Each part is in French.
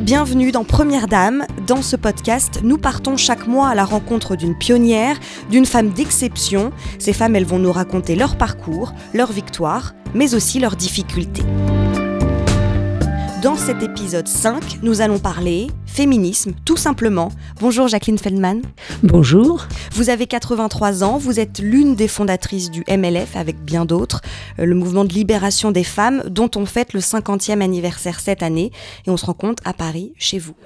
Bienvenue dans Première Dame. Dans ce podcast, nous partons chaque mois à la rencontre d'une pionnière, d'une femme d'exception. Ces femmes, elles vont nous raconter leur parcours, leurs victoires, mais aussi leurs difficultés. Dans cet épisode 5, nous allons parler féminisme, tout simplement. Bonjour Jacqueline Feldman. Bonjour. Vous avez 83 ans, vous êtes l'une des fondatrices du MLF avec bien d'autres, euh, le mouvement de libération des femmes dont on fête le 50e anniversaire cette année et on se rencontre à Paris, chez vous.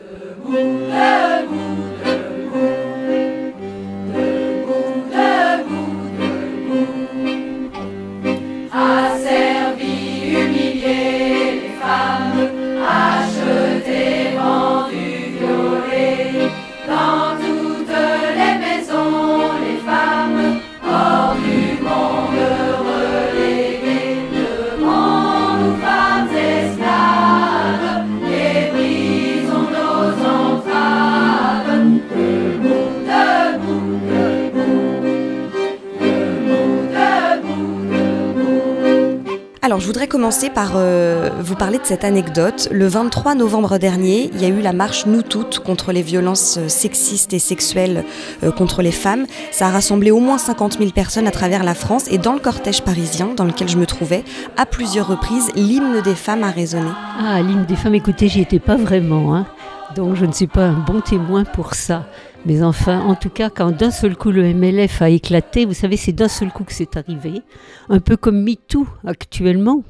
Commencer par euh, vous parler de cette anecdote. Le 23 novembre dernier, il y a eu la marche Nous Toutes contre les violences euh, sexistes et sexuelles euh, contre les femmes. Ça a rassemblé au moins 50 000 personnes à travers la France et dans le cortège parisien dans lequel je me trouvais, à plusieurs reprises, l'hymne des femmes a résonné. Ah, l'hymne des femmes, écoutez, j'y étais pas vraiment. Hein. Donc, je ne suis pas un bon témoin pour ça. Mais enfin, en tout cas, quand d'un seul coup le MLF a éclaté, vous savez, c'est d'un seul coup que c'est arrivé. Un peu comme MeToo actuellement.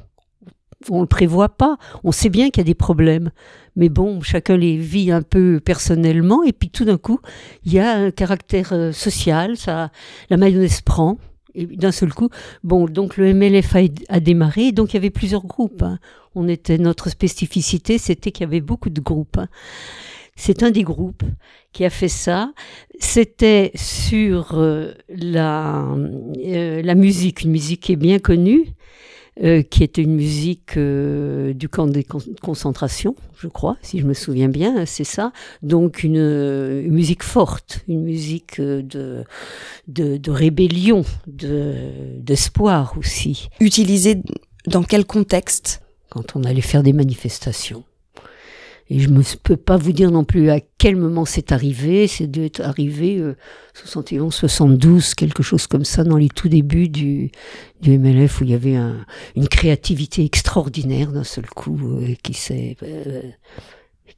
On le prévoit pas. On sait bien qu'il y a des problèmes. Mais bon, chacun les vit un peu personnellement. Et puis tout d'un coup, il y a un caractère euh, social. Ça, la mayonnaise prend. Et d'un seul coup, bon, donc le MLF a, démarré, donc il y avait plusieurs groupes. Hein. On était notre spécificité, c'était qu'il y avait beaucoup de groupes. Hein. C'est un des groupes qui a fait ça. C'était sur euh, la, euh, la musique, une musique qui est bien connue, euh, qui était une musique du camp de concentration, je crois, si je me souviens bien, c'est ça. Donc une, musique forte, une musique de, de, de rébellion, d'espoir aussi. Utilisée dans quel contexte? Quand on allait faire des manifestations. Et je ne peux pas vous dire non plus à quel moment c'est arrivé. C'est dû être arrivé euh, 71, 72, quelque chose comme ça, dans les tout débuts du, du MLF, où il y avait un, une créativité extraordinaire d'un seul coup euh, qui s'est euh,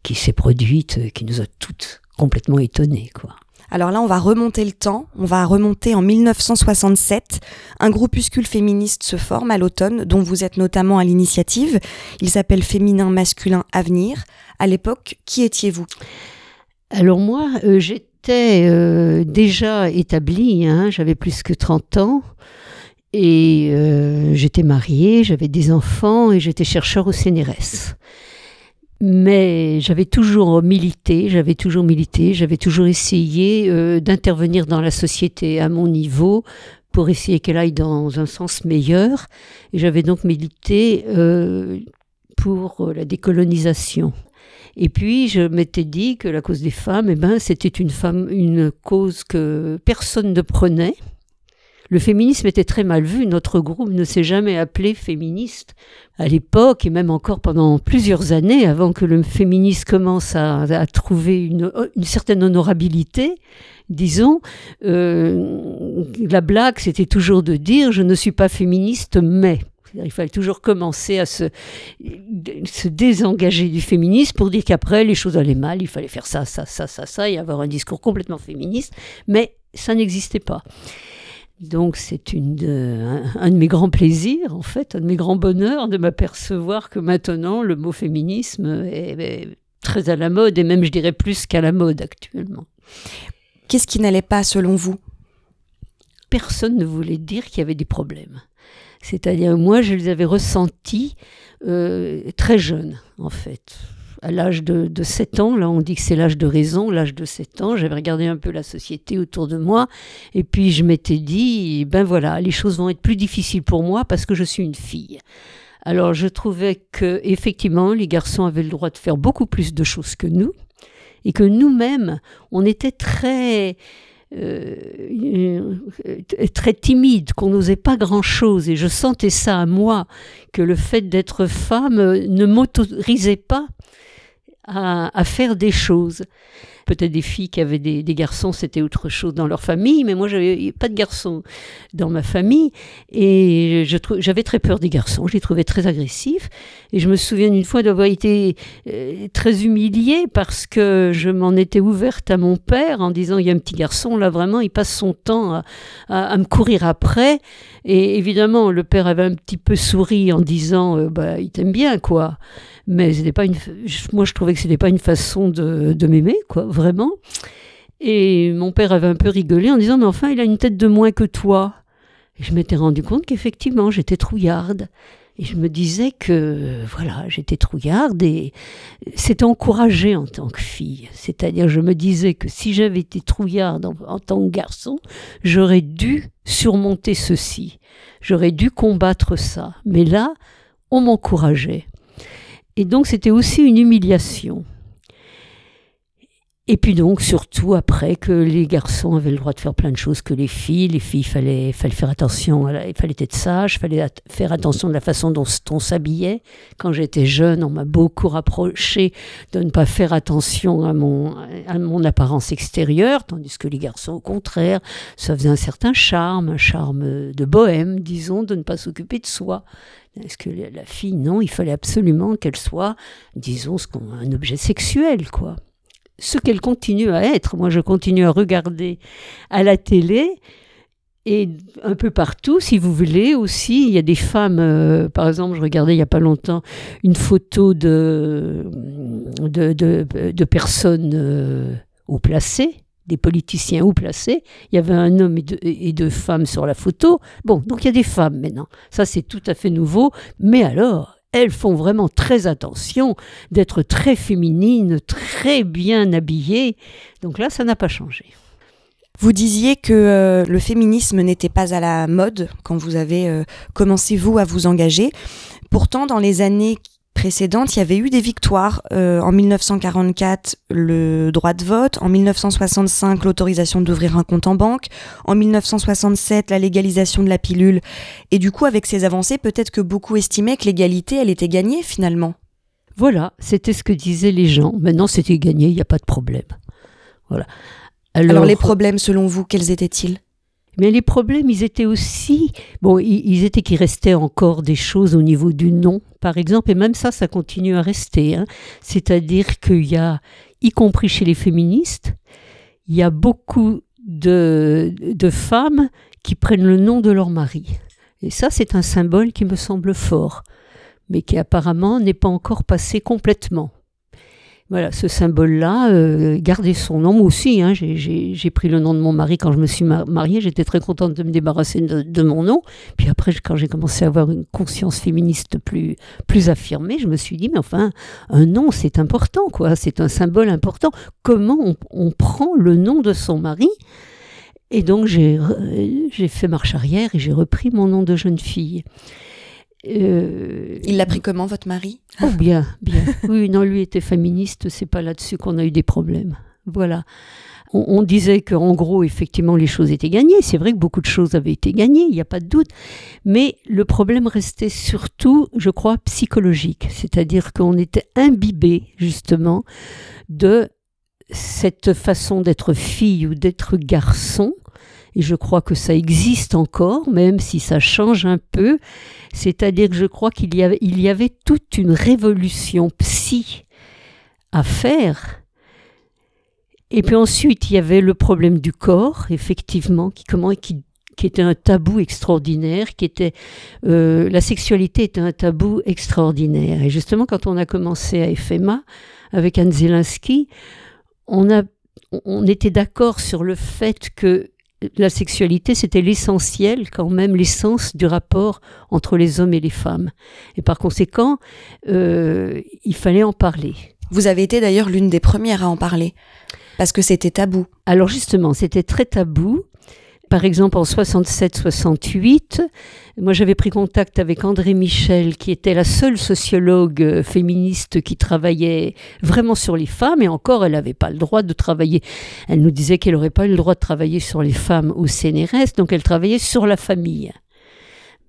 qui s'est produite, euh, qui nous a toutes complètement étonnées, quoi. Alors là, on va remonter le temps, on va remonter en 1967. Un groupuscule féministe se forme à l'automne, dont vous êtes notamment à l'initiative. Il s'appelle Féminin Masculin Avenir. À l'époque, qui étiez-vous? Alors moi, euh, j'étais euh, déjà établie, hein, j'avais plus que 30 ans. Et euh, j'étais mariée, j'avais des enfants et j'étais chercheur au CNRS mais j'avais toujours milité, j'avais toujours milité, j'avais toujours essayé euh, d'intervenir dans la société à mon niveau pour essayer qu'elle aille dans un sens meilleur. Et j'avais donc milité euh, pour la décolonisation. Et puis je m'étais dit que la cause des femmes, eh ben, c'était une, femme, une cause que personne ne prenait. Le féminisme était très mal vu. Notre groupe ne s'est jamais appelé féministe à l'époque et même encore pendant plusieurs années avant que le féminisme commence à, trouver une, certaine honorabilité. Disons, euh, la blague, c'était toujours de dire je ne suis pas féministe, mais. Il fallait toujours commencer à se, se, désengager du féminisme pour dire qu'après les choses allaient mal, il fallait faire ça, ça, ça, ça, ça, et avoir un discours complètement féministe, mais ça n'existait pas. Donc c'est une un, de mes grands plaisirs, en fait, un de mes grands bonheurs de m'apercevoir que maintenant le mot féminisme est, très à la mode, et même je dirais plus qu'à la mode actuellement. Qu'est-ce qui n'allait pas selon vous? Personne ne voulait dire qu'il y avait des problèmes. C'est-à-dire, moi, je les avais ressentis euh, très jeunes, en fait à l'âge de, 7 ans, là on dit que c'est l'âge de raison, l'âge de 7 ans, j'avais regardé un peu la société autour de moi, et puis je m'étais dit, ben voilà, les choses vont être plus difficiles pour moi parce que je suis une fille. Alors je trouvais que effectivement les garçons avaient le droit de faire beaucoup plus de choses que nous, et que nous-mêmes, on était très... Euh, très timide, qu'on n'osait pas grand-chose, et je sentais ça à moi, que le fait d'être femme ne m'autorisait pas à, faire des choses. Peut-être des filles qui avaient des, garçons, c'était autre chose dans leur famille, mais moi, j'avais pas de garçons dans ma famille. Et j'avais très peur des garçons. Je les trouvais très agressifs. Et je me souviens une fois d'avoir été euh, très humiliée parce que je m'en étais ouverte à mon père en disant il y a un petit garçon, là, vraiment, il passe son temps à, me courir après. Et évidemment, le père avait un petit peu souri en disant euh, bah, il t'aime bien, quoi mais c'était pas une, moi je trouvais que c'était pas une façon de, de m'aimer, quoi, vraiment. Et mon père avait un peu rigolé en disant, mais enfin, il a une tête de moins que toi. Et je m'étais rendu compte qu'effectivement, j'étais trouillarde. Et je me disais que, voilà, j'étais trouillarde et c'était encouragé en tant que fille. C'est-à-dire, je me disais que si j'avais été trouillarde en, en tant que garçon, j'aurais dû surmonter ceci. J'aurais dû combattre ça. Mais là, on m'encourageait. Et donc c'était aussi une humiliation. Et puis donc surtout après que les garçons avaient le droit de faire plein de choses que les filles, les filles fallait fallait faire attention, il fallait être sage, fallait faire attention de la façon dont on s'habillait. Quand j'étais jeune, on m'a beaucoup rapproché de ne pas faire attention à mon à mon apparence extérieure, tandis que les garçons au contraire, ça faisait un certain charme, un charme de bohème, disons, de ne pas s'occuper de soi. Est-ce que la fille, non, il fallait absolument qu'elle soit, disons, un objet sexuel, quoi. Ce qu'elle continue à être. Moi, je continue à regarder à la télé et un peu partout, si vous voulez, aussi, il y a des femmes, euh, par exemple, je regardais il n'y a pas longtemps une photo de, de, de, personnes euh, haut placées, des politiciens haut placés. Il y avait un homme et deux, femmes sur la photo. Bon, donc il y a des femmes maintenant. Ça, c'est tout à fait nouveau. Mais alors, elles font vraiment très attention d'être très féminines, très bien habillées. Donc là, ça n'a pas changé. Vous disiez que euh, le féminisme n'était pas à la mode quand vous avez euh, commencé, vous, à vous engager. Pourtant, dans les années précédentes, il y avait eu des victoires. Euh, en 1944, le droit de vote. En 1965, l'autorisation d'ouvrir un compte en banque. En 1967, la légalisation de la pilule. Et du coup, avec ces avancées, peut-être que beaucoup estimaient que l'égalité, elle était gagnée finalement. Voilà, c'était ce que disaient les gens. Maintenant, c'était gagné, il n'y a pas de problème. Voilà. Alors les problèmes, selon vous, quels étaient-ils? Mais les problèmes, ils étaient aussi, bon, ils étaient qu'il restait encore des choses au niveau du nom, par exemple, et même ça, ça continue à rester. Hein. C'est-à-dire qu'il y a, y compris chez les féministes, il y a beaucoup de, de femmes qui prennent le nom de leur mari. Et ça, c'est un symbole qui me semble fort, mais qui apparemment n'est pas encore passé complètement. Voilà, ce symbole-là, euh, garder son nom. Aussi, hein, j'ai pris le nom de mon mari quand je me suis mariée. J'étais très contente de me débarrasser de, mon nom. Puis après, quand j'ai commencé à avoir une conscience féministe plus, affirmée, je me suis dit, mais enfin, un nom, c'est important, quoi. C'est un symbole important. Comment on, on prend le nom de son mari? Et donc j'ai fait marche arrière et j'ai repris mon nom de jeune fille. Euh, il l'a pris comment, votre mari Oh, bien, bien. Oui, non, lui était féministe, c'est pas là-dessus qu'on a eu des problèmes. Voilà. On, disait qu'en gros, effectivement, les choses étaient gagnées. C'est vrai que beaucoup de choses avaient été gagnées, il n'y a pas de doute. Mais le problème restait surtout, je crois, psychologique. C'est-à-dire qu'on était imbibé, justement, de cette façon d'être fille ou d'être garçon et je crois que ça existe encore, même si ça change un peu. C'est-à-dire que je crois qu'il y avait, toute une révolution psy à faire. Et puis ensuite, il y avait le problème du corps, effectivement, qui, comment, qui, qui était un tabou extraordinaire, qui était euh, la sexualité était un tabou extraordinaire. Et justement, quand on a commencé à FMA avec Anne on a on était d'accord sur le fait que la sexualité, c'était l'essentiel quand même, l'essence du rapport entre les hommes et les femmes. Et par conséquent, euh, il fallait en parler. Vous avez été d'ailleurs l'une des premières à en parler, parce que c'était tabou. Alors justement, c'était très tabou. Par exemple, en 67-68, moi j'avais pris contact avec André Michel, qui était la seule sociologue euh, féministe qui travaillait vraiment sur les femmes, et encore, elle n'avait pas le droit de travailler. Elle nous disait qu'elle n'aurait pas eu le droit de travailler sur les femmes au CNRS, donc elle travaillait sur la famille.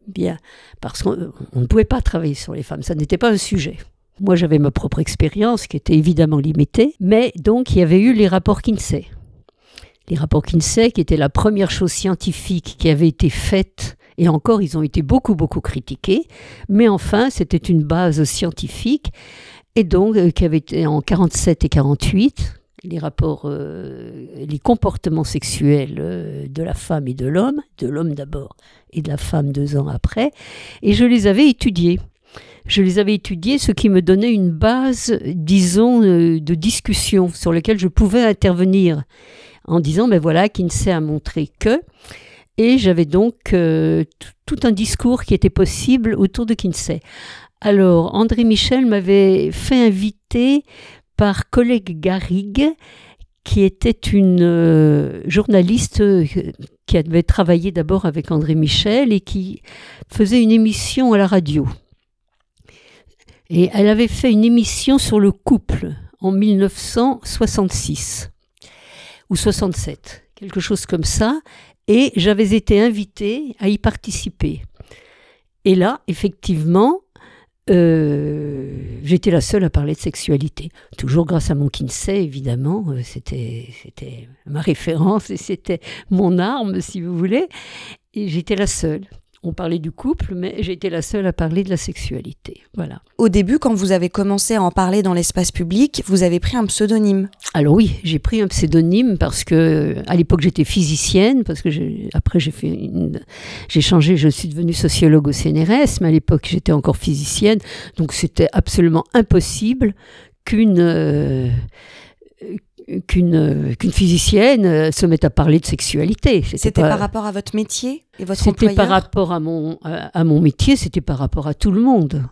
Bien, parce qu'on ne pouvait pas travailler sur les femmes, ça n'était pas un sujet. Moi, j'avais ma propre expérience qui était évidemment limitée, mais donc il y avait eu les rapports Kinsey. Les rapports Kinsey, qui étaient la première chose scientifique qui avait été faite, et encore, ils ont été beaucoup, beaucoup critiqués, mais enfin, c'était une base scientifique, et donc, euh, qui avait été en 47 et 48, les rapports, euh, les comportements sexuels euh, de la femme et de l'homme, de l'homme d'abord et de la femme deux ans après, et je les avais étudiés. Je les avais étudiés, ce qui me donnait une base, disons, de discussion sur laquelle je pouvais intervenir en disant, ben voilà, Kinsey a montré que, et j'avais donc tout un discours qui était possible autour de Kinsey. Alors, André Michel m'avait fait inviter par collègue Garrigue, qui était une euh, journaliste euh, qui avait travaillé d'abord avec André Michel et qui faisait une émission à la radio. Et elle avait fait une émission sur le couple en 1966 ou 67, quelque chose comme ça, et j'avais été invitée à y participer. Et là, effectivement, euh, j'étais la seule à parler de sexualité. Toujours grâce à mon Kinsey, évidemment. Euh, c'était, c'était ma référence et c'était mon arme, si vous voulez. Et j'étais la seule on parlait du couple, mais j'ai été la seule à parler de la sexualité. Voilà. Au début, quand vous avez commencé à en parler dans l'espace public, vous avez pris un pseudonyme. Alors oui, j'ai pris un pseudonyme parce que à l'époque j'étais physicienne, parce que après j'ai fait j'ai changé, je suis devenue sociologue au CNRS, mais à l'époque j'étais encore physicienne, donc c'était absolument impossible qu'une euh, qu'une qu'une physicienne euh, se mette à parler de sexualité. C'était par rapport à votre métier et votre C'était par rapport à mon, à, mon métier, c'était par rapport à tout le monde.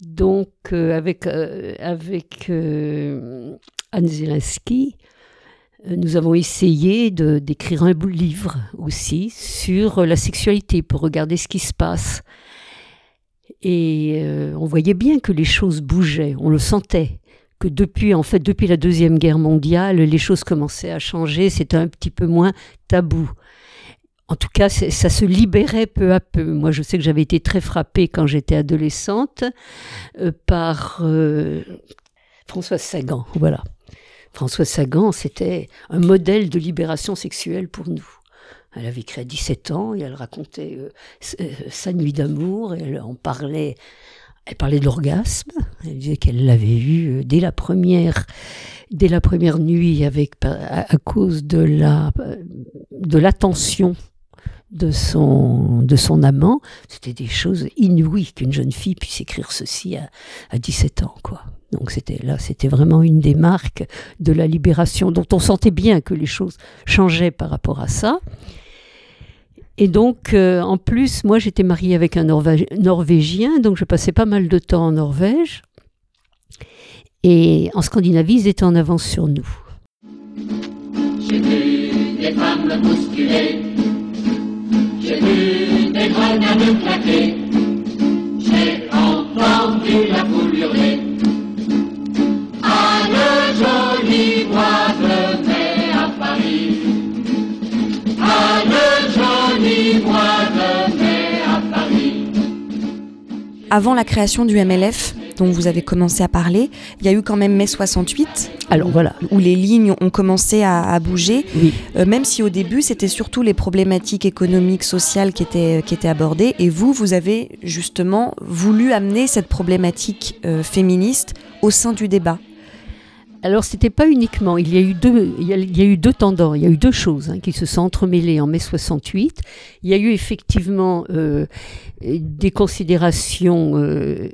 Donc, euh, avec, euh, avec Anne Zelensky, nous avons essayé d'écrire un livre aussi sur la sexualité pour regarder ce qui se passe. Et on voyait bien que les choses bougeaient, on le sentait depuis, en fait, depuis la Deuxième Guerre mondiale, les choses commençaient à changer, c'était un petit peu moins tabou. En tout cas, ça se libérait peu à peu. Moi, je sais que j'avais été très frappée quand j'étais adolescente euh, par euh, François Sagan. Voilà. François Sagan, c'était un modèle de libération sexuelle pour nous. Elle avait écrit à 17 ans et elle racontait euh, sa nuit d'amour et elle en parlait elle parlait de l'orgasme. Elle disait qu'elle l'avait eu euh, dès la première, dès la première nuit avec, à, cause de la, de l'attention de son, de son amant. C'était des choses inouïes qu'une jeune fille puisse écrire ceci à, à 17 ans, quoi. Donc c'était là, c'était vraiment une des marques de la libération dont on sentait bien que les choses changeaient par rapport à ça. Et donc, euh, en plus, moi, j'étais mariée avec un Norvégien, donc je passais pas mal de temps en Norvège. Et en Scandinavie, ils étaient en avance sur nous. J'ai vu des femmes bousculer, j'ai vu des grenades claquer, j'ai entendu la foule hurler. Ah, le joli bois avant la création du MLF, dont vous avez commencé à parler, il y a eu quand même mai 68. Alors voilà. Où les lignes ont commencé à, bouger. Euh, même si au début, c'était surtout les problématiques économiques, sociales qui étaient, qui étaient abordées. Et vous, vous avez justement voulu amener cette problématique euh, féministe au sein du débat. Alors, c'était pas uniquement. Il y a eu deux, il y a, eu deux tendances, il y a eu deux choses hein, qui se sont entremêlées en mai 68. Il y a eu effectivement euh, des considérations, euh,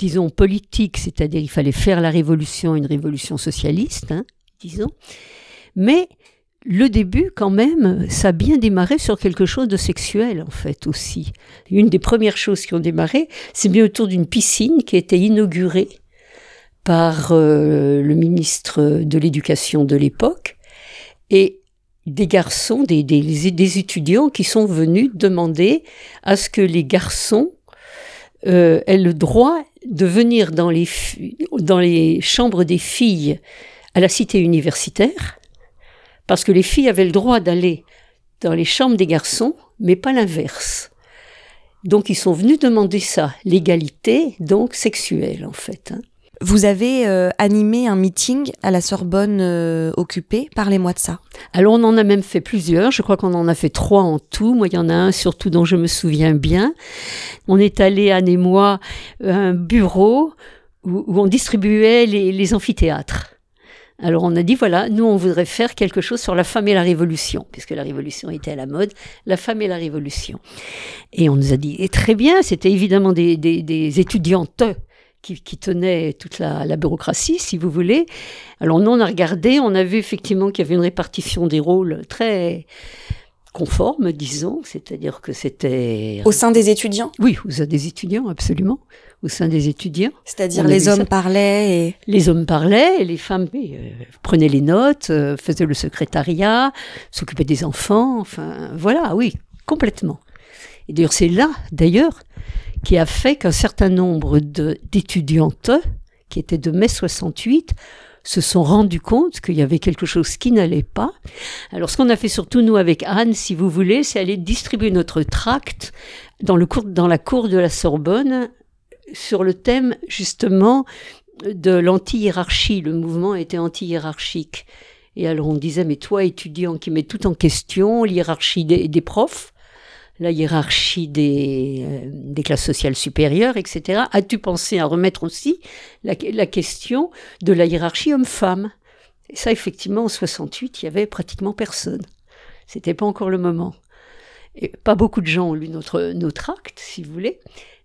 disons, politiques, c'est-à-dire il fallait faire la révolution, une révolution socialiste, hein, disons. Mais le début, quand même, ça a bien démarré sur quelque chose de sexuel, en fait, aussi. Une des premières choses qui ont démarré, c'est bien autour d'une piscine qui a été inaugurée par euh, le ministre de l'Éducation de l'époque et des garçons, des, des, étudiants qui sont venus demander à ce que les garçons euh, aient le droit de venir dans les, dans les chambres des filles à la cité universitaire, parce que les filles avaient le droit d'aller dans les chambres des garçons, mais pas l'inverse. Donc ils sont venus demander ça, l'égalité donc sexuelle en fait. Hein. Vous avez euh, animé un meeting à la Sorbonne euh, occupée. Parlez-moi de ça. Alors on en a même fait plusieurs. Je crois qu'on en a fait trois en tout. Moi, il y en a un surtout dont je me souviens bien. On est allé, Anne et moi, à un bureau où, on distribuait les, amphithéâtres. Alors on a dit, voilà, nous on voudrait faire quelque chose sur la femme et la révolution, puisque la révolution était à la mode, la femme et la révolution. Et on nous a dit, et très bien, c'était évidemment des, étudiantes qui, tenait toute la, bureaucratie, si vous voulez. Alors nous, on a regardé, on a vu effectivement qu'il y avait une répartition des rôles très conforme, disons, c'est-à-dire que c'était... Au sein des étudiants? Oui, au sein des étudiants, absolument. Au sein des étudiants. C'est-à-dire les hommes parlaient et... Les hommes parlaient, et les femmes euh, prenaient les notes, euh, faisaient le secrétariat, s'occupaient des enfants, enfin voilà, oui, complètement. Et d'ailleurs, c'est là, d'ailleurs, qui a fait qu'un certain nombre d'étudiantes, qui étaient de mai 68, se sont rendus compte qu'il y avait quelque chose qui n'allait pas. Alors ce qu'on a fait surtout nous avec Anne, si vous voulez, c'est aller distribuer notre tract dans, le dans la cour de la Sorbonne sur le thème justement de l'anti-hiérarchie. Le mouvement était anti-hiérarchique. Et alors on disait, mais toi étudiant qui met tout en question, l'hiérarchie des profs, la hiérarchie des, euh, des, classes sociales supérieures, etc. As-tu pensé à remettre aussi la, question de la hiérarchie homme-femme? Et ça, effectivement, en 68, il y avait pratiquement personne. C'était pas encore le moment. Et pas beaucoup de gens ont lu notre, notre acte, si vous voulez.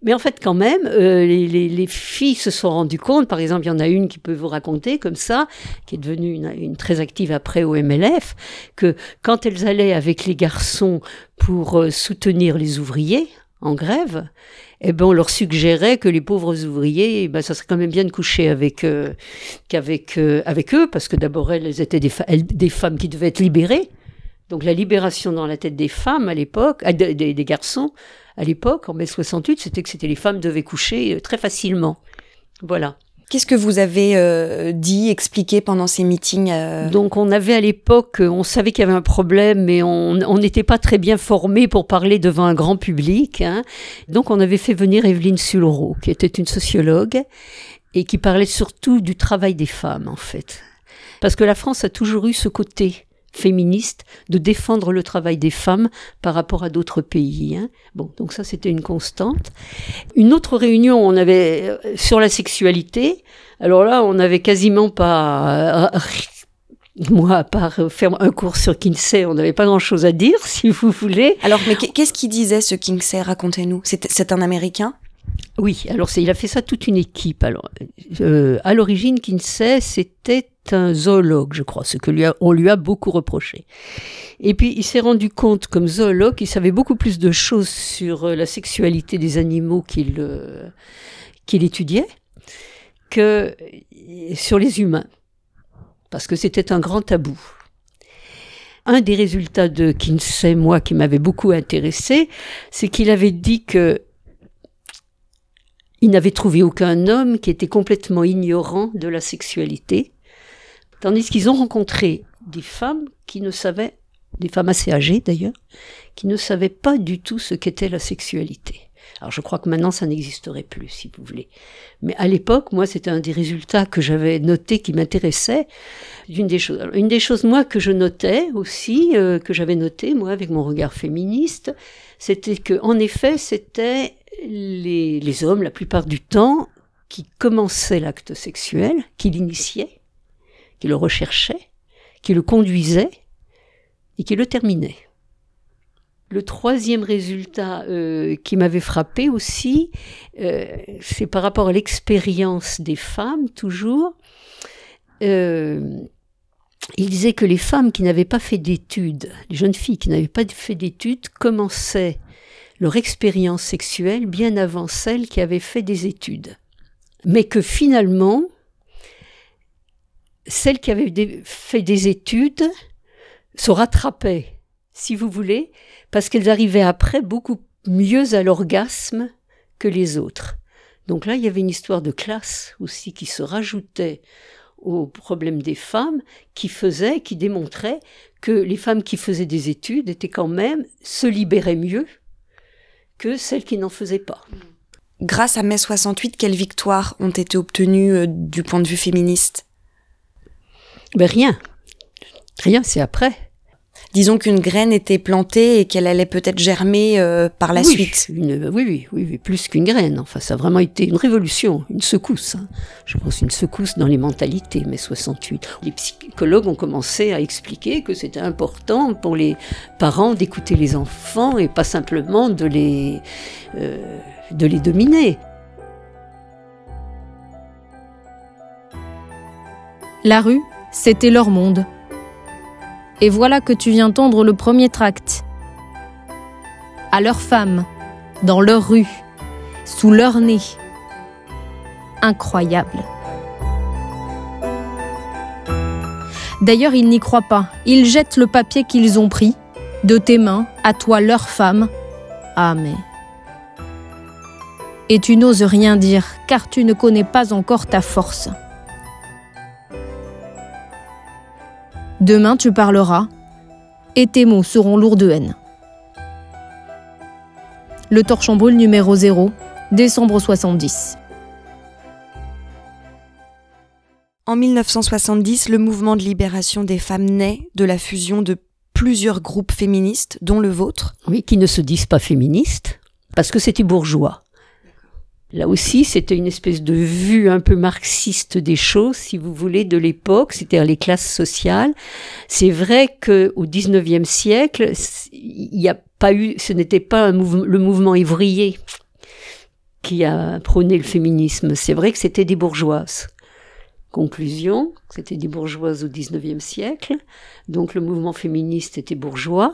Mais en fait, quand même, euh, les, filles se sont rendues compte, par exemple, il y en a une qui peut vous raconter comme ça, qui est devenue une, très active après au MLF, que quand elles allaient avec les garçons pour euh, soutenir les ouvriers en grève, eh ben, on leur suggérait que les pauvres ouvriers, eh ben, ça serait quand même bien de coucher avec, euh, qu'avec, avec eux, parce que d'abord, elles étaient des, des femmes qui devaient être libérées. Donc la libération dans la tête des femmes à l'époque, des, garçons, à l'époque, en mai 68, c'était que c'était les femmes devaient coucher euh, très facilement. Voilà. Qu'est-ce que vous avez euh, dit, expliqué pendant ces meetings euh Donc on avait à l'époque, on savait qu'il y avait un problème, mais on n'était pas très bien formé pour parler devant un grand public. Hein. Donc on avait fait venir Evelyne Sulro, qui était une sociologue et qui parlait surtout du travail des femmes en fait. Parce que la France a toujours eu ce côté féministe de défendre le travail des femmes par rapport à d'autres pays. Hein. Bon, donc ça c'était une constante. Une autre réunion, on avait euh, sur la sexualité. Alors là, on n'avait quasiment pas euh, moi, à part faire un cours sur Kinsey, on n'avait pas grand-chose à dire, si vous voulez. Alors, mais qu'est-ce qu'il disait ce Kinsey Racontez-nous? C'est un Américain? Oui, alors il a fait ça toute une équipe. Alors, euh, à l'origine, Kinsey, c'était un zoologue, je crois, ce que lui on lui a beaucoup reproché. Et puis il s'est rendu compte, comme zoologue, qu'il savait beaucoup plus de choses sur euh, la sexualité des animaux qu'il euh, qu'il étudiait que euh, sur les humains, parce que c'était un grand tabou. Un des résultats de Kinsey, moi, qui m'avait beaucoup intéressé, c'est qu'il avait dit que il n'avait trouvé aucun homme qui était complètement ignorant de la sexualité Tandis qu'ils ont rencontré des femmes qui ne savaient, des femmes assez âgées d'ailleurs, qui ne savaient pas du tout ce qu'était la sexualité. Alors je crois que maintenant ça n'existerait plus, si vous voulez. Mais à l'époque, moi, c'était un des résultats que j'avais noté qui m'intéressait. Une des choses, une des choses moi que je notais aussi, euh, que j'avais noté moi avec mon regard féministe, c'était que en effet, c'était les, les hommes la plupart du temps qui commençaient l'acte sexuel, qui l'initiaient, qui le recherchait, qui le conduisait et qui le terminait. Le troisième résultat euh, qui m'avait frappé aussi, euh, c'est par rapport à l'expérience des femmes, toujours. Euh, il disait que les femmes qui n'avaient pas fait d'études, les jeunes filles qui n'avaient pas fait d'études, commençaient leur expérience sexuelle bien avant celles qui avaient fait des études. Mais que finalement, celles qui avaient fait des études se rattrapaient, si vous voulez, parce qu'elles arrivaient après beaucoup mieux à l'orgasme que les autres. Donc là, il y avait une histoire de classe aussi qui se rajoutait au problème des femmes, qui faisait, qui démontrait que les femmes qui faisaient des études étaient quand même, se libéraient mieux que celles qui n'en faisaient pas. Grâce à mai 68, quelles victoires ont été obtenues euh, du point de vue féministe? Ben Rien. Rien, c'est après disons qu'une graine était plantée et qu'elle allait peut-être germer euh, par la suite. oui, oui, oui, plus qu'une graine. Enfin, ça a vraiment été une révolution, une secousse. Hein. Je pense une secousse dans les mentalités, mai 68. Les psychologues ont commencé à expliquer que c'était important pour les parents d'écouter les enfants et pas simplement de les, euh, de les dominer. La rue, c'était leur monde et voilà que tu viens tendre le premier tract. À leurs femmes, dans leur rue, sous leur nez. Incroyable. D'ailleurs, ils n'y croient pas. Ils jettent le papier qu'ils ont pris. De tes mains, à toi leur femme. Ah. Et tu n'oses rien dire, car tu ne connais pas encore ta force. Demain tu parleras, et tes mots seront lourds de haine. Le torchon brûle numéro 0, décembre 70. En 1970, le mouvement de libération des femmes naît de la fusion de plusieurs groupes féministes, dont le vôtre. Oui, qui ne se disent pas féministes, parce que c'était bourgeois. Là aussi, c'était une espèce de vue un peu marxiste des choses, si vous voulez, de l'époque, c'est-à-dire les classes sociales. C'est vrai que au XIXe siècle, il n'y a pas eu, ce n'était pas un le mouvement ivrier qui a prôné le féminisme. C'est vrai que c'était des bourgeoises. Conclusion, c'était des bourgeoises au XIXe siècle. Donc le mouvement féministe était bourgeois.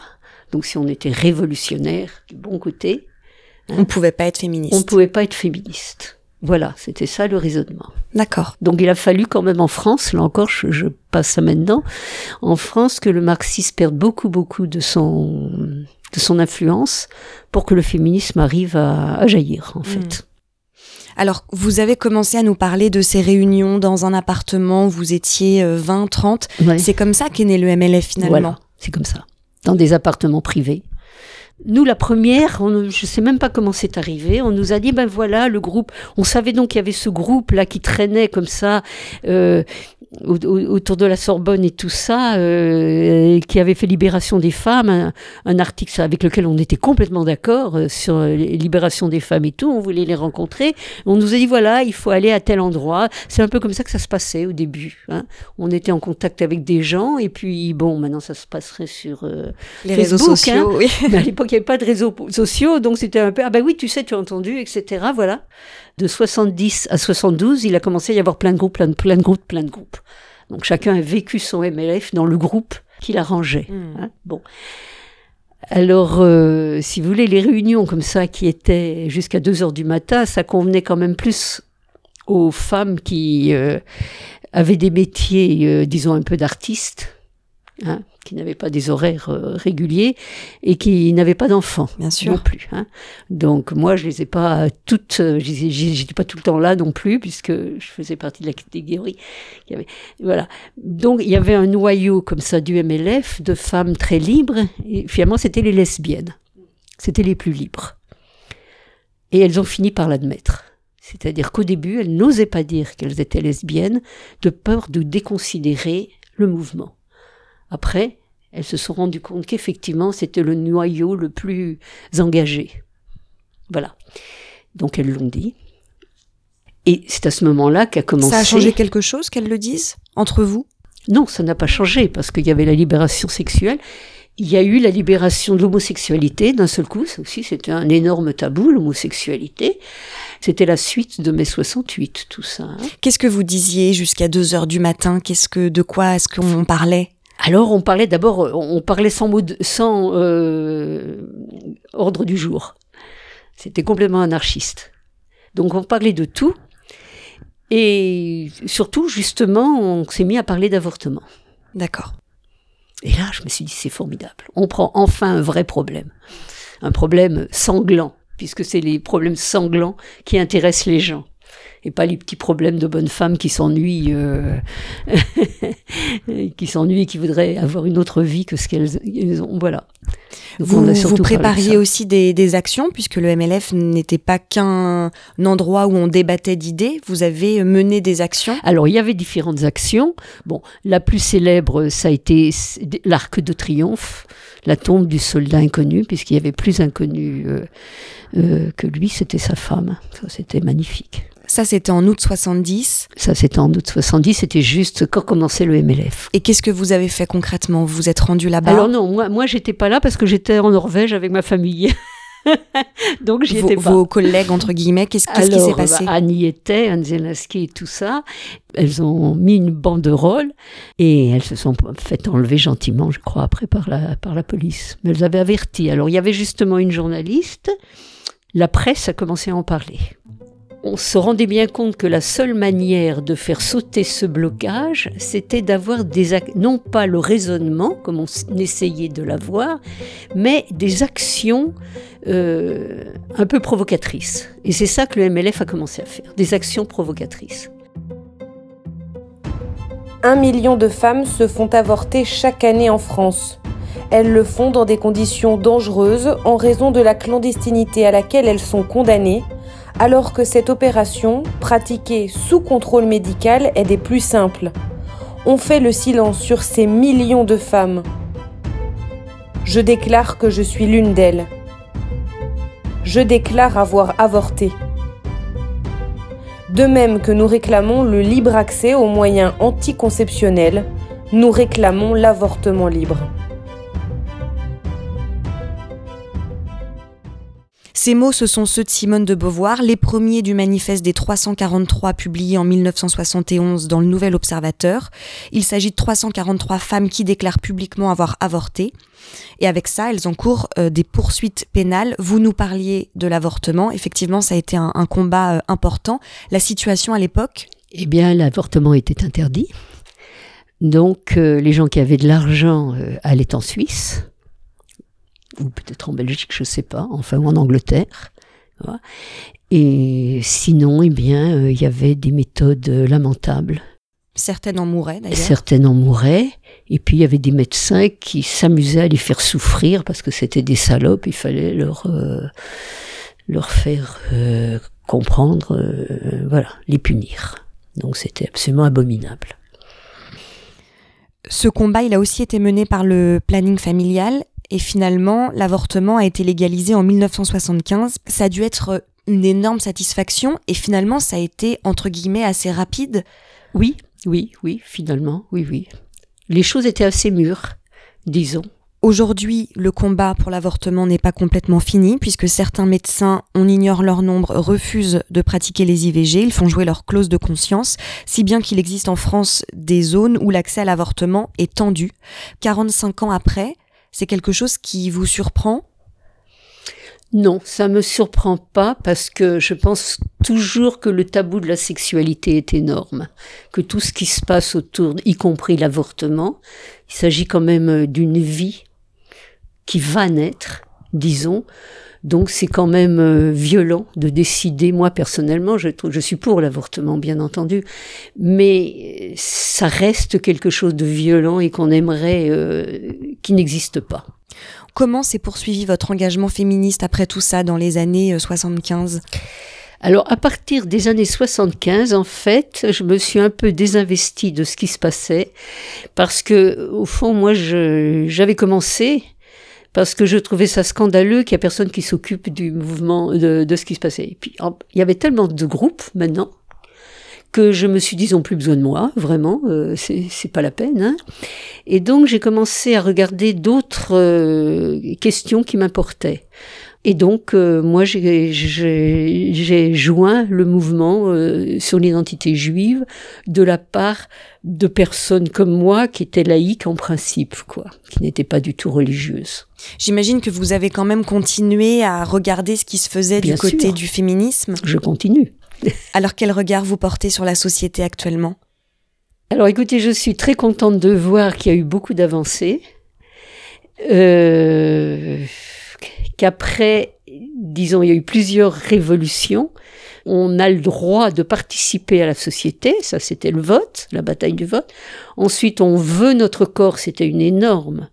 Donc si on était révolutionnaire du bon côté, on ne pouvait pas être féministe. On ne pouvait pas être féministe. Voilà, c'était ça le raisonnement. D'accord. Donc il a fallu quand même en France, là encore je, passe ça maintenant, en France que le marxisme perde beaucoup beaucoup de son, de son influence pour que le féminisme arrive à, jaillir en fait. Hmm. Alors, vous avez commencé à nous parler de ces réunions dans un appartement où vous étiez 20, euh, 30. C'est comme ça qu'est né le MLF finalement. Voilà, c'est comme ça. Dans des appartements privés. Nous, la première, on, je sais même pas comment c'est arrivé. On nous a dit, ben voilà, le groupe. On savait donc qu'il y avait ce groupe là qui traînait comme ça. Euh, autour de la Sorbonne et tout ça, euh, qui avait fait Libération des femmes, un, article avec lequel on était complètement d'accord euh, sur Libération des femmes et tout. On voulait les rencontrer. On nous a dit voilà, il faut aller à tel endroit. C'est un peu comme ça que ça se passait au début. Hein. On était en contact avec des gens et puis bon, maintenant ça se passerait sur euh, les réseaux sociaux. Hein. Oui. Mais à l'époque il n'y avait pas de réseaux sociaux, donc c'était un peu ah ben oui, tu sais, tu as entendu, etc. Voilà de 70 à 72, il a commencé à y avoir plein de groupes, plein de, plein de groupes, plein de groupes. Donc chacun a vécu son MLF dans le groupe qu'il arrangeait. Hmm. Hein. bon. Alors, euh, si vous voulez, les réunions comme ça qui étaient jusqu'à 2 heures du matin, ça convenait quand même plus aux femmes qui euh, avaient des métiers, euh, disons, un peu d'artistes. Hein qui n'avaient pas des horaires euh, réguliers et qui n'avaient pas d'enfants bien sûr non plus. Hein. Donc moi je les ai pas toutes, euh, j'étais pas tout le temps là non plus puisque je faisais partie de la catégorie. Avait, voilà. Donc il y avait un noyau comme ça du MLF de femmes très libres et finalement c'était les lesbiennes, c'était les plus libres. Et elles ont fini par l'admettre. C'est-à-dire qu'au début, elles n'osaient pas dire qu'elles étaient lesbiennes, de peur de déconsidérer le mouvement. Après, elles se sont rendues compte qu'effectivement, c'était le noyau le plus engagé. Voilà. Donc elles l'ont dit. Et c'est à ce moment-là qu'a commencé. Ça a changé quelque chose qu'elles le disent entre vous? Non, ça n'a pas changé parce qu'il y avait la libération sexuelle. Il y a eu la libération de l'homosexualité d'un seul coup. Ça aussi, c'était un énorme tabou, l'homosexualité. C'était la suite de mai 68, tout ça. Hein. Qu'est-ce que vous disiez jusqu'à 2 heures du matin? Qu'est-ce que, de quoi est-ce qu'on parlait? Alors on parlait d'abord, on parlait sans, sans euh, ordre du jour. C'était complètement anarchiste. Donc on parlait de tout. Et surtout, justement, on s'est mis à parler d'avortement. D'accord. Et là, je me suis dit, c'est formidable. On prend enfin un vrai problème. Un problème sanglant, puisque c'est les problèmes sanglants qui intéressent les gens. Et pas les petits problèmes de bonnes femmes qui s'ennuient, euh, qui s'ennuient, qui voudraient avoir une autre vie que ce qu'elles ont. Voilà. vous, vous prépariez aussi des, des, actions, puisque le MLF n'était pas qu'un endroit où on débattait d'idées. Vous avez mené des actions Alors, il y avait différentes actions. Bon, la plus célèbre, ça a été l'Arc de Triomphe, la tombe du soldat inconnu, puisqu'il y avait plus inconnu euh, euh, que lui, c'était sa femme. Ça, c'était magnifique. Ça, c'était en août 70 Ça, c'était en août 70, c'était juste quand commençait le MLF. Et qu'est-ce que vous avez fait concrètement? Vous vous êtes rendu là-bas? Alors non, moi, moi j'étais pas là parce que j'étais en Norvège avec ma famille. Donc j'y étais pas. Vos collègues, entre guillemets, qu'est-ce qui s'est passé? Bah, Annie était, Anne Zelensky et tout ça. Elles ont mis une banderole et elles se sont fait enlever gentiment, je crois, après par la, par la police. Mais elles avaient averti. Alors il y avait justement une journaliste, la presse a commencé à en parler on se rendait bien compte que la seule manière de faire sauter ce blocage, c'était d'avoir des non pas le raisonnement comme on essayait de l'avoir, mais des actions euh, un peu provocatrices. Et c'est ça que le MLF a commencé à faire, des actions provocatrices. Un million de femmes se font avorter chaque année en France. Elles le font dans des conditions dangereuses en raison de la clandestinité à laquelle elles sont condamnées alors que cette opération, pratiquée sous contrôle médical, est des plus simples. On fait le silence sur ces millions de femmes. Je déclare que je suis l'une d'elles. Je déclare avoir avorté. De même que nous réclamons le libre accès aux moyens anticonceptionnels, nous réclamons l'avortement libre. Ces mots, ce sont ceux de Simone de Beauvoir, les premiers du manifeste des 343 publié en 1971 dans le Nouvel Observateur. Il s'agit de 343 femmes qui déclarent publiquement avoir avorté. Et avec ça, elles encourent euh, des poursuites pénales. Vous nous parliez de l'avortement. Effectivement, ça a été un, combat euh, important. La situation à l'époque? Eh bien, l'avortement était interdit. Donc, euh, les gens qui avaient de l'argent allaient en Suisse ou peut-être en Belgique, je ne sais pas, enfin, ou en Angleterre. Et sinon, eh bien, euh, il y avait des méthodes lamentables. Certaines en mouraient d'ailleurs. Certaines en mouraient. Et puis il y avait des médecins qui s'amusaient à les faire souffrir parce que c'était des salopes. Il fallait leur euh, leur faire euh, comprendre, voilà, les punir. Donc c'était absolument abominable. Ce combat, il a aussi été mené par le planning familial et finalement, l'avortement a été légalisé en 1975. Ça a dû être une énorme satisfaction et finalement, ça a été entre guillemets assez rapide. Oui, oui, oui, finalement, oui, oui. Les choses étaient assez mûres, disons. Aujourd'hui, le combat pour l'avortement n'est pas complètement fini puisque certains médecins, on ignore leur nombre, refusent de pratiquer les IVG, ils font jouer leur clause de conscience, si bien qu'il existe en France des zones où l'accès à l'avortement est tendu. 45 ans après, c'est quelque chose qui vous surprend? Non, ça me surprend pas parce que je pense toujours que le tabou de la sexualité est énorme, que tout ce qui se passe autour, y compris l'avortement, il s'agit quand même d'une vie qui va naître, disons, donc c'est quand même euh, violent de décider. Moi personnellement, je, je suis pour l'avortement, bien entendu, mais ça reste quelque chose de violent et qu'on aimerait euh, qui n'existe pas. Comment s'est poursuivi votre engagement féministe après tout ça dans les années 75 euh, alors à partir des années 75, en fait, je me suis un peu désinvestie de ce qui se passait parce que au fond, moi, j'avais commencé parce que je trouvais ça scandaleux qu'il n'y a personne qui s'occupe du mouvement, de, de, ce qui se passait. Et puis, il y avait tellement de groupes maintenant que je me suis dit, ils n'ont plus besoin de moi, vraiment, euh, c'est pas la peine. Hein. Et donc, j'ai commencé à regarder d'autres euh, questions qui m'importaient. Et donc, euh, moi, j'ai joint le mouvement euh, sur l'identité juive de la part de personnes comme moi qui étaient laïques en principe, quoi, qui n'étaient pas du tout religieuses. J'imagine que vous avez quand même continué à regarder ce qui se faisait du côté du féminisme. Je continue. Alors, quel regard vous portez sur la société actuellement? Alors, écoutez, je suis très contente de voir qu'il y a eu beaucoup d'avancées. Euh qu'après disons, il y a eu plusieurs révolutions. On a le droit de participer à la société, ça c'était le vote, la bataille du vote. Ensuite, on veut notre corps, c'était une énorme,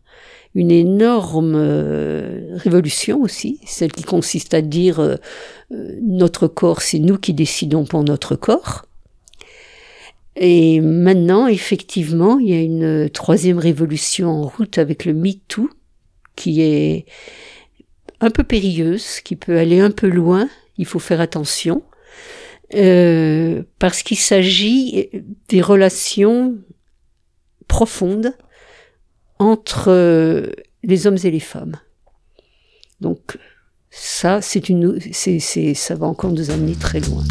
une énorme euh, révolution aussi, celle qui consiste à dire euh, euh, notre corps, c'est nous qui décidons pour notre corps. Et maintenant, effectivement, il y a une troisième révolution en route avec le MeToo, qui est un peu périlleuse, qui peut aller un peu loin. Il faut faire attention. Euh, parce qu'il s'agit des relations profondes entre les hommes et les femmes. Donc ça, c'est une, c'est, ça va encore nous amener très loin.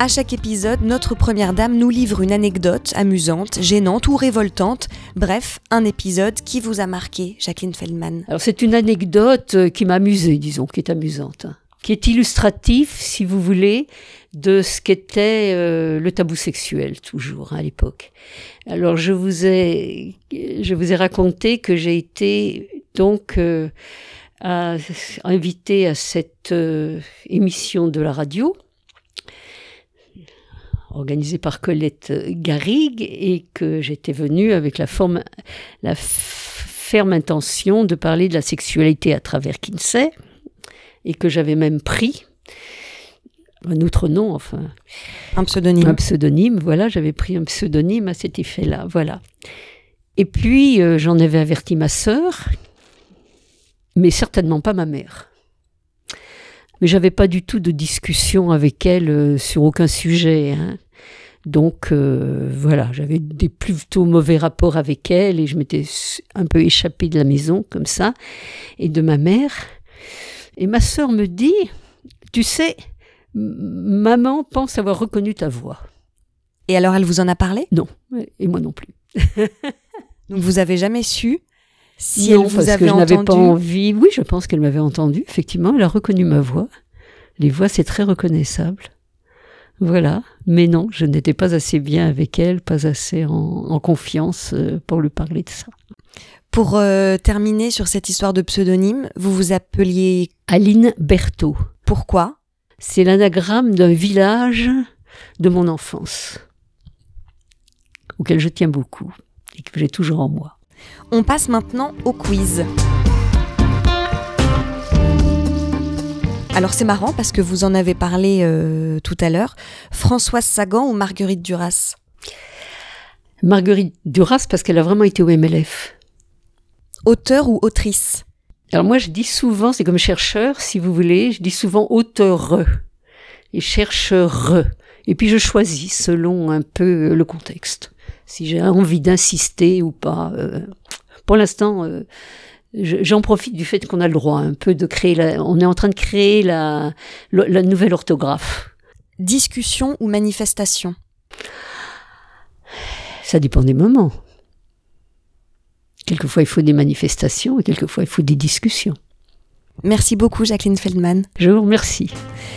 À chaque épisode, notre première dame nous livre une anecdote amusante, gênante ou révoltante. Bref, un épisode qui vous a marqué, Jacqueline Feldman. Alors c'est une anecdote euh, qui m'a amusée, disons, qui est amusante, hein. qui est illustratif, si vous voulez, de ce qu'était euh, le tabou sexuel toujours à l'époque. Alors je vous ai, je vous ai raconté que j'ai été donc euh, invitée à cette émission de la radio organisé par Colette Garrigue et que j'étais venue avec la, forme, la ferme intention de parler de la sexualité à travers Kinsey et que j'avais même pris un autre nom, enfin. Un pseudonyme. Un pseudonyme, voilà, j'avais pris un pseudonyme à cet effet-là, voilà. Et puis, euh, j'en avais averti ma sœur, mais certainement pas ma mère mais j'avais pas du tout de discussion avec elle euh, sur aucun sujet. Hein. Donc euh, voilà, j'avais des plutôt mauvais rapports avec elle et je m'étais un peu échappée de la maison comme ça et de ma mère. Et ma sœur me dit, tu sais, maman pense avoir reconnu ta voix. Et alors elle vous en a parlé? Non, et moi non plus. Donc vous avez jamais su si non, elle vous parce avait que je n'avais pas entendu envie. Oui, je pense qu'elle m'avait entendu. Effectivement, elle a reconnu ma voix. Les voix, c'est très reconnaissable. Voilà. Mais non, je n'étais pas assez bien avec elle, pas assez en, en confiance euh, pour lui parler de ça. Pour euh, terminer sur cette histoire de pseudonyme, vous vous appeliez Aline Berthaud. pourquoi? C'est l'anagramme d'un village de mon enfance, auquel je tiens beaucoup et que j'ai toujours en moi. On passe maintenant au quiz. Alors c'est marrant parce que vous en avez parlé euh, tout à l'heure. Françoise Sagan ou Marguerite Duras? Marguerite Duras, parce qu'elle a vraiment été au MLF. Auteur ou autrice? Alors moi, je dis souvent, c'est comme chercheur, si vous voulez, je dis souvent auteur et chercheur. Et puis je choisis selon un peu le contexte, si j'ai envie d'insister ou pas. Euh, pour l'instant, euh, j'en profite du fait qu'on a le droit un peu de créer. La, on est en train de créer la, la, la nouvelle orthographe. Discussion ou manifestation? Ça dépend des moments. Quelquefois, il faut des manifestations et quelquefois, il faut des discussions. Merci beaucoup Jacqueline Feldman. Je vous remercie.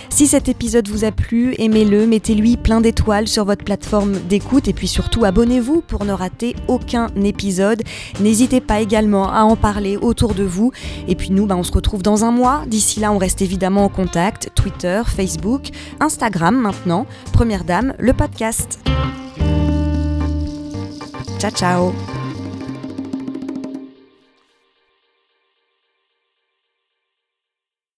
Si cet épisode vous a plu, aimez-le, mettez-lui plein d'étoiles sur votre plateforme d'écoute et puis surtout abonnez-vous pour ne rater aucun épisode. N'hésitez pas également à en parler autour de vous. Et puis nous, bah, on se retrouve dans un mois. D'ici là, on reste évidemment en contact. Twitter, Facebook, Instagram maintenant. Première Dame, le podcast. Ciao ciao